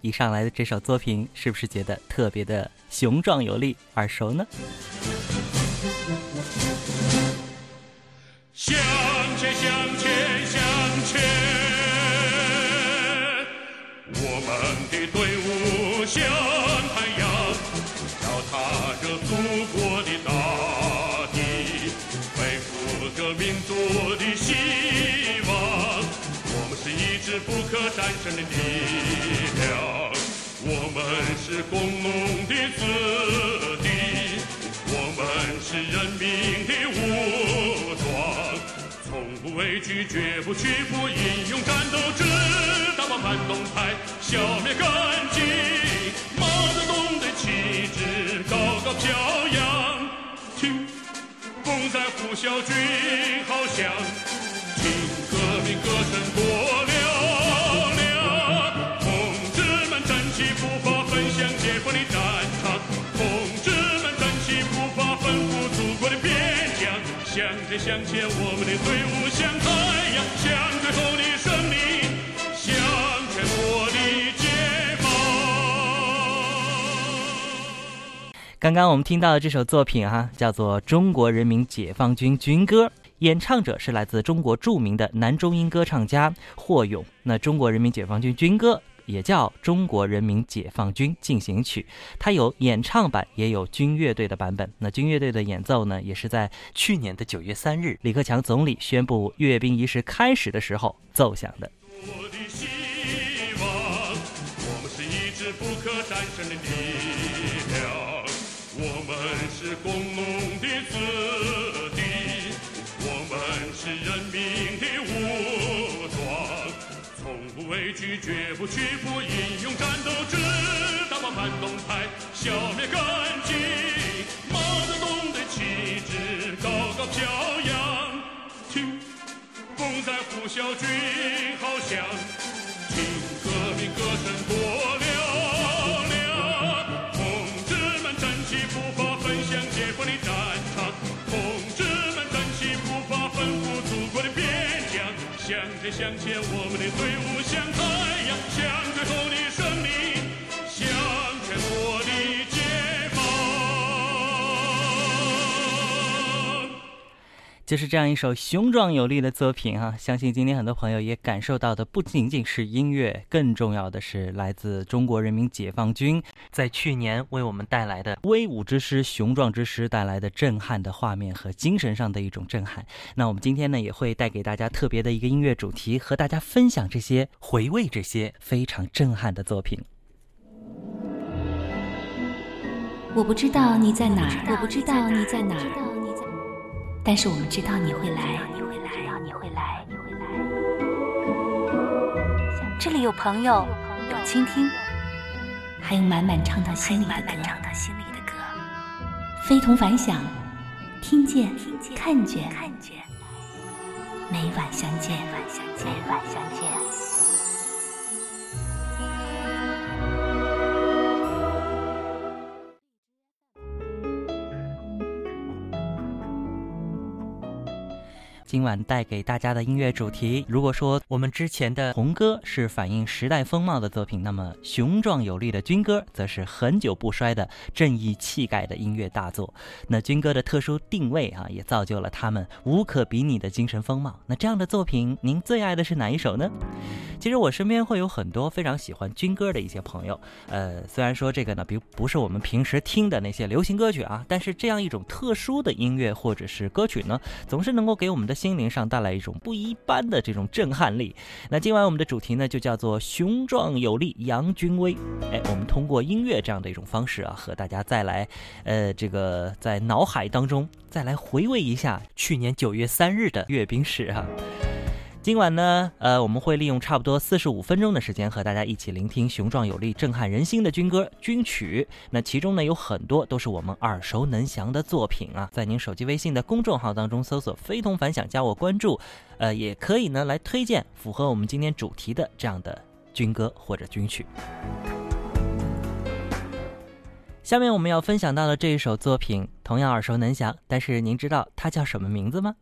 一上来的这首作品，是不是觉得特别的雄壮有力、耳熟呢？向前，向前，向前，我们的队伍像太阳，脚踏着祖国的大地，背负着民族的希望。我们是一支不可战胜的力量，我们是工农的子弟，我们是人民的武装，从。不畏惧，绝不屈服，英勇战斗，直到把反动派消灭干净。毛泽东的旗帜高高飘扬，听，风在呼啸，军号响，向前，向前，我们的队伍向太阳，向最后的胜利，向全国的解放。刚刚我们听到的这首作品哈，叫做《中国人民解放军军歌》，演唱者是来自中国著名的男中音歌唱家霍勇。那《中国人民解放军军歌》也叫《中国人民解放军进行曲》，它有演唱版，也有军乐队的版本。那军乐队的演奏呢，也是在去年的九月三日，李克强总理宣布阅兵仪式开始的时候奏响的。我的希望，我们是一支不可战胜的力量。我们是工农的子弟，我们是人民的武，畏惧，绝不屈服，英勇战斗，直到把反动派消灭干净。毛泽东的旗帜高高飘扬，听，风在呼啸，军号响，向前，向前我们的队伍向太阳，向最后的胜利，就是这样一首雄壮有力的作品哈，相信今天很多朋友也感受到的不仅仅是音乐，更重要的是来自中国人民解放军在去年为我们带来的威武之师、雄壮之师带来的震撼的画面和精神上的一种震撼。那我们今天呢，也会带给大家特别的一个音乐主题，和大家分享这些回味这些非常震撼的作品。我不知道你在哪儿，我不知道你在哪儿，但是我们知道你会来，你会来，你会来，你会来。这里有朋友，有倾听，还有满满唱到心里的歌，非同凡响，听见，看见。看见每晚相见，每晚相见。每晚带给大家的音乐主题，如果说我们之前的红歌是反映时代风貌的作品，那么雄壮有力的军歌则是很久不衰的正义气概的音乐大作。那军歌的特殊定位啊，也造就了他们无可比拟的精神风貌。那这样的作品，您最爱的是哪一首呢？其实我身边会有很多非常喜欢军歌的一些朋友，呃，虽然说这个呢，比不是我们平时听的那些流行歌曲啊，但是这样一种特殊的音乐或者是歌曲呢，总是能够给我们的。心灵上带来一种不一般的这种震撼力。那今晚我们的主题呢，就叫做雄壮有力扬军威。哎，我们通过音乐这样的一种方式啊，和大家再来，呃，这个在脑海当中再来回味一下去年九月三日的阅兵式哈。今晚呢，呃，我们会利用差不多四十五分钟的时间，和大家一起聆听雄壮有力、震撼人心的军歌、军曲。那其中呢，有很多都是我们耳熟能详的作品啊。在您手机微信的公众号当中搜索“非同凡响”，加我关注，呃，也可以呢来推荐符合我们今天主题的这样的军歌或者军曲。下面我们要分享到的这一首作品同样耳熟能详，但是您知道它叫什么名字吗？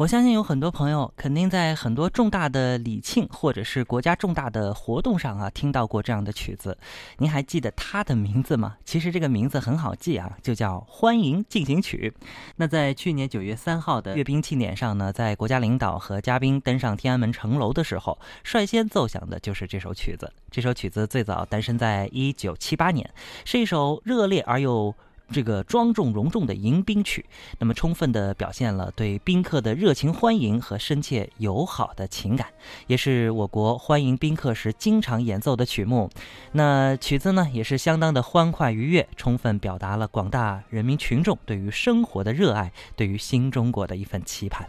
我相信有很多朋友肯定在很多重大的礼庆或者是国家重大的活动上啊听到过这样的曲子。您还记得它的名字吗？其实这个名字很好记啊，就叫《欢迎进行曲》。那在去年九月三号的阅兵庆典上呢，在国家领导和嘉宾登上天安门城楼的时候，率先奏响的就是这首曲子。这首曲子最早诞生在一九七八年，是一首热烈而又。这个庄重隆重的迎宾曲，那么充分的表现了对宾客的热情欢迎和深切友好的情感，也是我国欢迎宾客时经常演奏的曲目。那曲子呢，也是相当的欢快愉悦，充分表达了广大人民群众对于生活的热爱，对于新中国的一份期盼。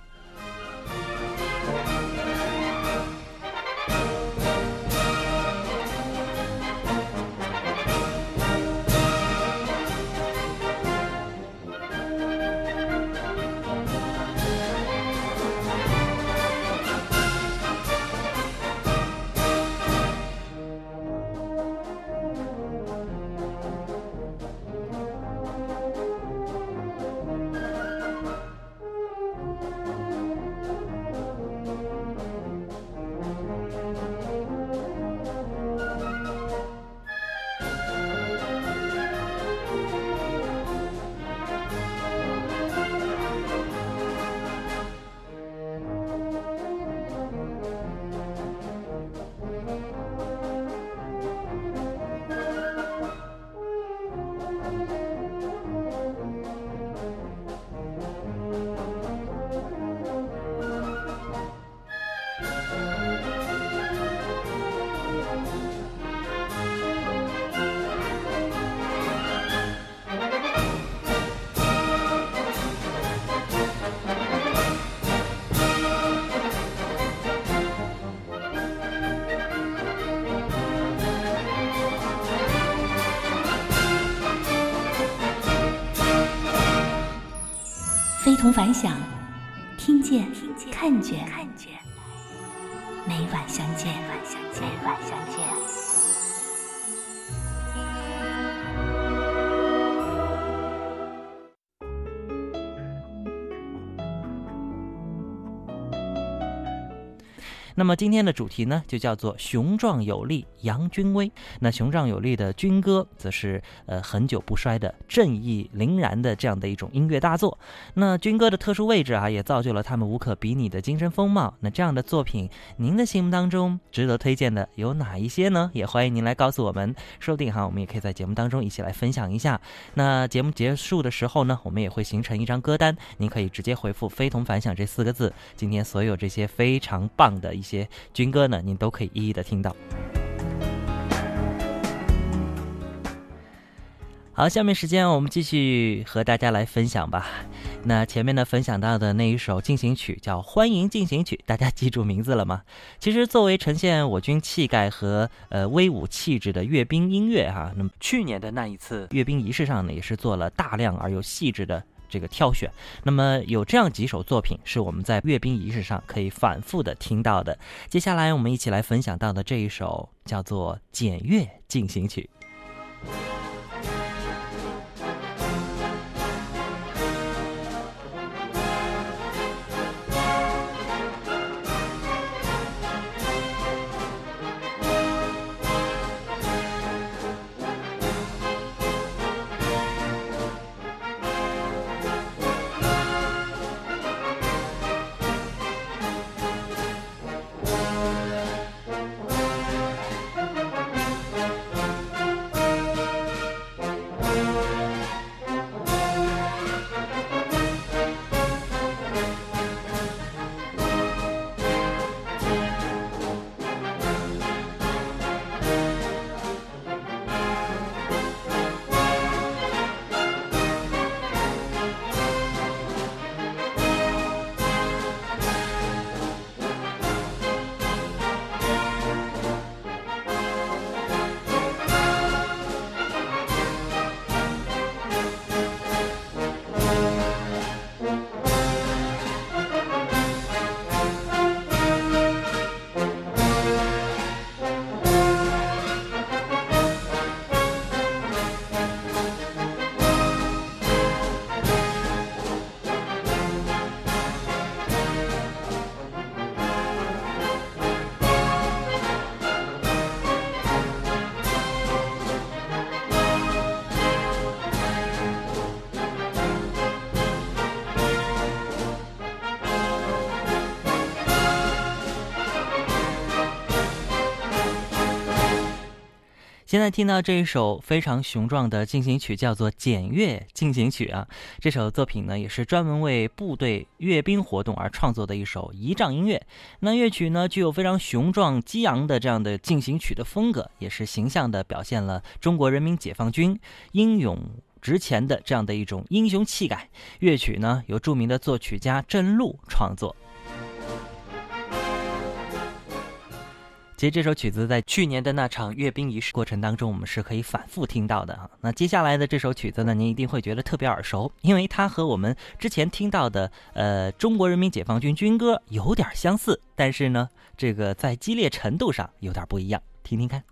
同凡响，听见，看见，每晚相见，每晚相见。那么今天的主题呢，就叫做“雄壮有力，扬军威”。那雄壮有力的军歌，则是呃很久不衰的正义凛然的这样的一种音乐大作。那军歌的特殊位置啊，也造就了他们无可比拟的精神风貌。那这样的作品，您的心目当中值得推荐的有哪一些呢？也欢迎您来告诉我们，说不定哈，我们也可以在节目当中一起来分享一下。那节目结束的时候呢，我们也会形成一张歌单，您可以直接回复“非同凡响”这四个字。今天所有这些非常棒的。一些军歌呢，您都可以一一的听到。好，下面时间我们继续和大家来分享吧。那前面呢分享到的那一首进行曲叫《欢迎进行曲》，大家记住名字了吗？其实作为呈现我军气概和呃威武气质的阅兵音乐哈，那么去年的那一次阅兵仪式上呢，也是做了大量而又细致的。这个挑选，那么有这样几首作品是我们在阅兵仪式上可以反复的听到的。接下来我们一起来分享到的这一首叫做《检阅进行曲》。现在听到这一首非常雄壮的进行曲，叫做《检阅进行曲》啊。这首作品呢，也是专门为部队阅兵活动而创作的一首仪仗音乐。那乐曲呢，具有非常雄壮激昂的这样的进行曲的风格，也是形象地表现了中国人民解放军英勇值钱的这样的一种英雄气概。乐曲呢，由著名的作曲家郑路创作。其实这首曲子在去年的那场阅兵仪式过程当中，我们是可以反复听到的啊。那接下来的这首曲子呢，您一定会觉得特别耳熟，因为它和我们之前听到的呃中国人民解放军军歌有点相似，但是呢，这个在激烈程度上有点不一样，听听看。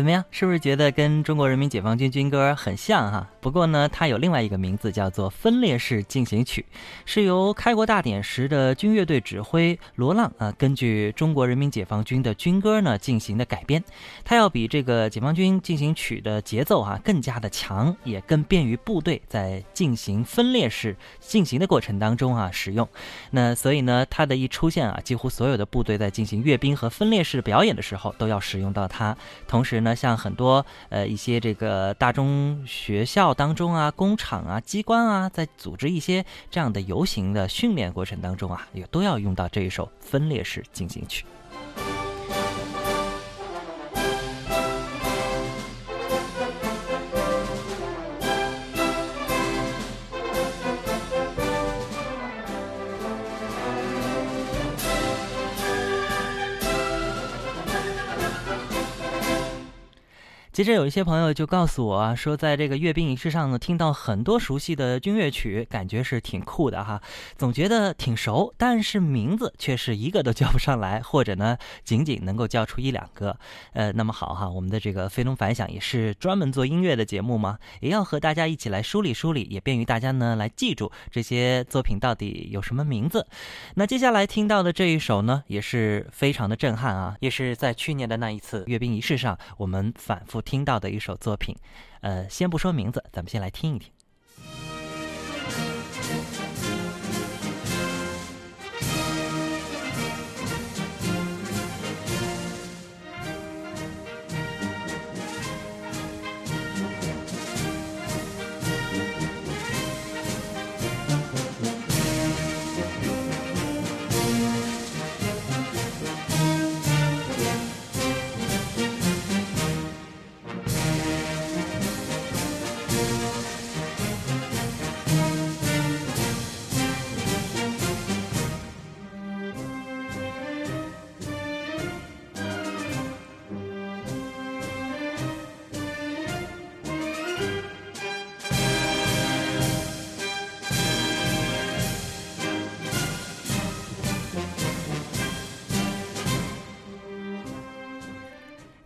怎么样？是不是觉得跟中国人民解放军军歌很像哈？不过呢，它有另外一个名字，叫做分列式进行曲，是由开国大典时的军乐队指挥罗浪啊，根据中国人民解放军的军歌呢进行的改编。它要比这个解放军进行曲的节奏啊更加的强，也更便于部队在进行分列式进行的过程当中啊使用。那所以呢，它的一出现啊，几乎所有的部队在进行阅兵和分列式表演的时候都要使用到它。同时呢。像很多呃一些这个大中学校当中啊，工厂啊，机关啊，在组织一些这样的游行的训练过程当中啊，也都要用到这一首分裂式进行曲。接着有一些朋友就告诉我啊，说在这个阅兵仪式上呢，听到很多熟悉的军乐曲，感觉是挺酷的哈，总觉得挺熟，但是名字却是一个都叫不上来，或者呢，仅仅能够叫出一两个。呃，那么好哈，我们的这个飞龙反响也是专门做音乐的节目嘛，也要和大家一起来梳理梳理，也便于大家呢来记住这些作品到底有什么名字。那接下来听到的这一首呢，也是非常的震撼啊，也是在去年的那一次阅兵仪式上，我们反复。听到的一首作品，呃，先不说名字，咱们先来听一听。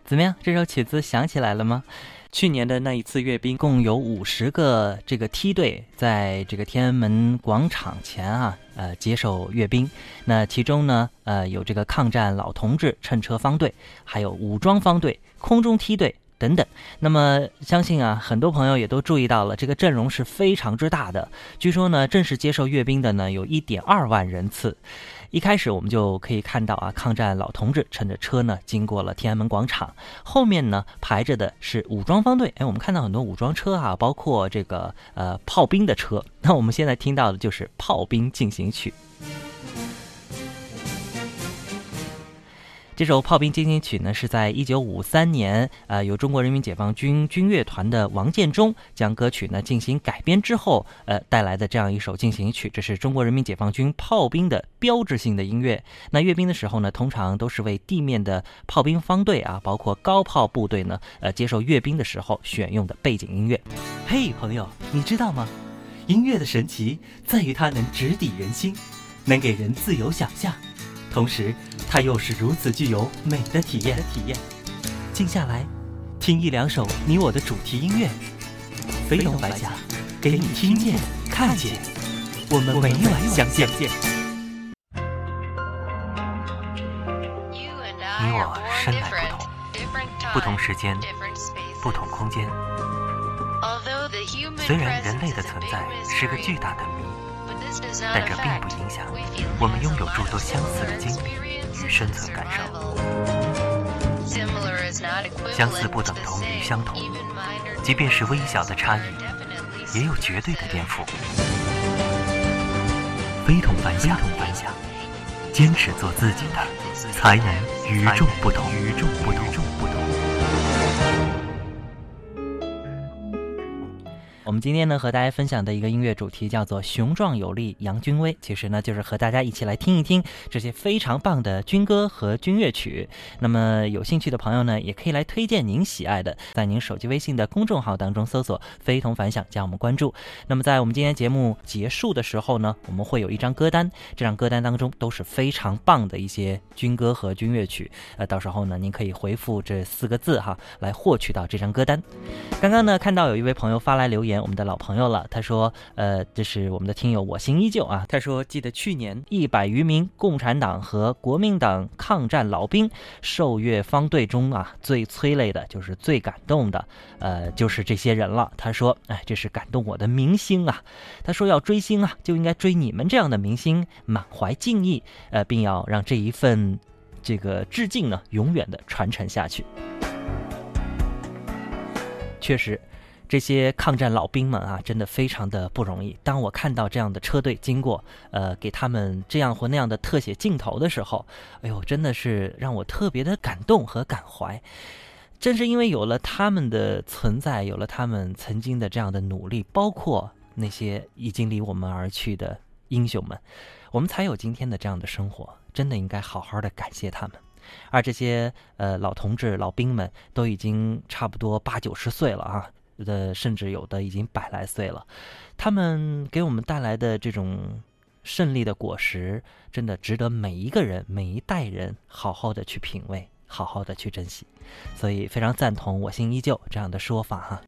怎么样？这首曲子想起来了吗？去年的那一次阅兵，共有五十个这个梯队在这个天安门广场前啊，呃，接受阅兵。那其中呢，呃，有这个抗战老同志乘车方队，还有武装方队、空中梯队。等等。那么相信啊，很多朋友也都注意到了，这个阵容是非常之大的。据说呢，正式接受阅兵的呢，有一点二万人次。一开始我们就可以看到啊，抗战老同志乘着车呢，经过了天安门广场，后面呢排着的是武装方队。哎，我们看到很多武装车啊，包括这个呃炮兵的车。那我们现在听到的就是《炮兵进行曲》。这首《炮兵进行曲》呢，是在一九五三年，呃，由中国人民解放军军乐团的王建中将歌曲呢进行改编之后，呃，带来的这样一首进行曲。这是中国人民解放军炮兵的标志性的音乐。那阅兵的时候呢，通常都是为地面的炮兵方队啊，包括高炮部队呢，呃，接受阅兵的时候选用的背景音乐。嘿，朋友，你知道吗？音乐的神奇在于它能直抵人心，能给人自由想象。同时，它又是如此具有美的体验。体验，静下来，听一两首你我的主题音乐，飞龙白甲，给你听见、看见。我们每晚相见。你我生来不同，不同时间，不同空间。虽然人类的存在是个巨大的谜。但这并不影响我们拥有诸多相似的经历与生存感受。相似不等同于相同，即便是微小的差异，也有绝对的颠覆。非同凡响，非同凡响坚持做自己的，才能与众不同。与众不同。我们今天呢和大家分享的一个音乐主题叫做“雄壮有力扬军威”，其实呢就是和大家一起来听一听这些非常棒的军歌和军乐曲。那么有兴趣的朋友呢，也可以来推荐您喜爱的，在您手机微信的公众号当中搜索“非同凡响”，加我们关注。那么在我们今天节目结束的时候呢，我们会有一张歌单，这张歌单当中都是非常棒的一些军歌和军乐曲。呃，到时候呢，您可以回复这四个字哈，来获取到这张歌单。刚刚呢看到有一位朋友发来留言。我们的老朋友了，他说：“呃，这是我们的听友，我心依旧啊。”他说：“记得去年一百余名共产党和国民党抗战老兵受阅方队中啊，最催泪的，就是最感动的，呃，就是这些人了。”他说：“哎，这是感动我的明星啊！”他说：“要追星啊，就应该追你们这样的明星，满怀敬意，呃，并要让这一份这个致敬呢，永远的传承下去。”确实。这些抗战老兵们啊，真的非常的不容易。当我看到这样的车队经过，呃，给他们这样或那样的特写镜头的时候，哎呦，真的是让我特别的感动和感怀。正是因为有了他们的存在，有了他们曾经的这样的努力，包括那些已经离我们而去的英雄们，我们才有今天的这样的生活。真的应该好好的感谢他们。而这些呃老同志、老兵们都已经差不多八九十岁了啊。的甚至有的已经百来岁了，他们给我们带来的这种胜利的果实，真的值得每一个人、每一代人好好的去品味，好好的去珍惜。所以非常赞同“我心依旧”这样的说法哈。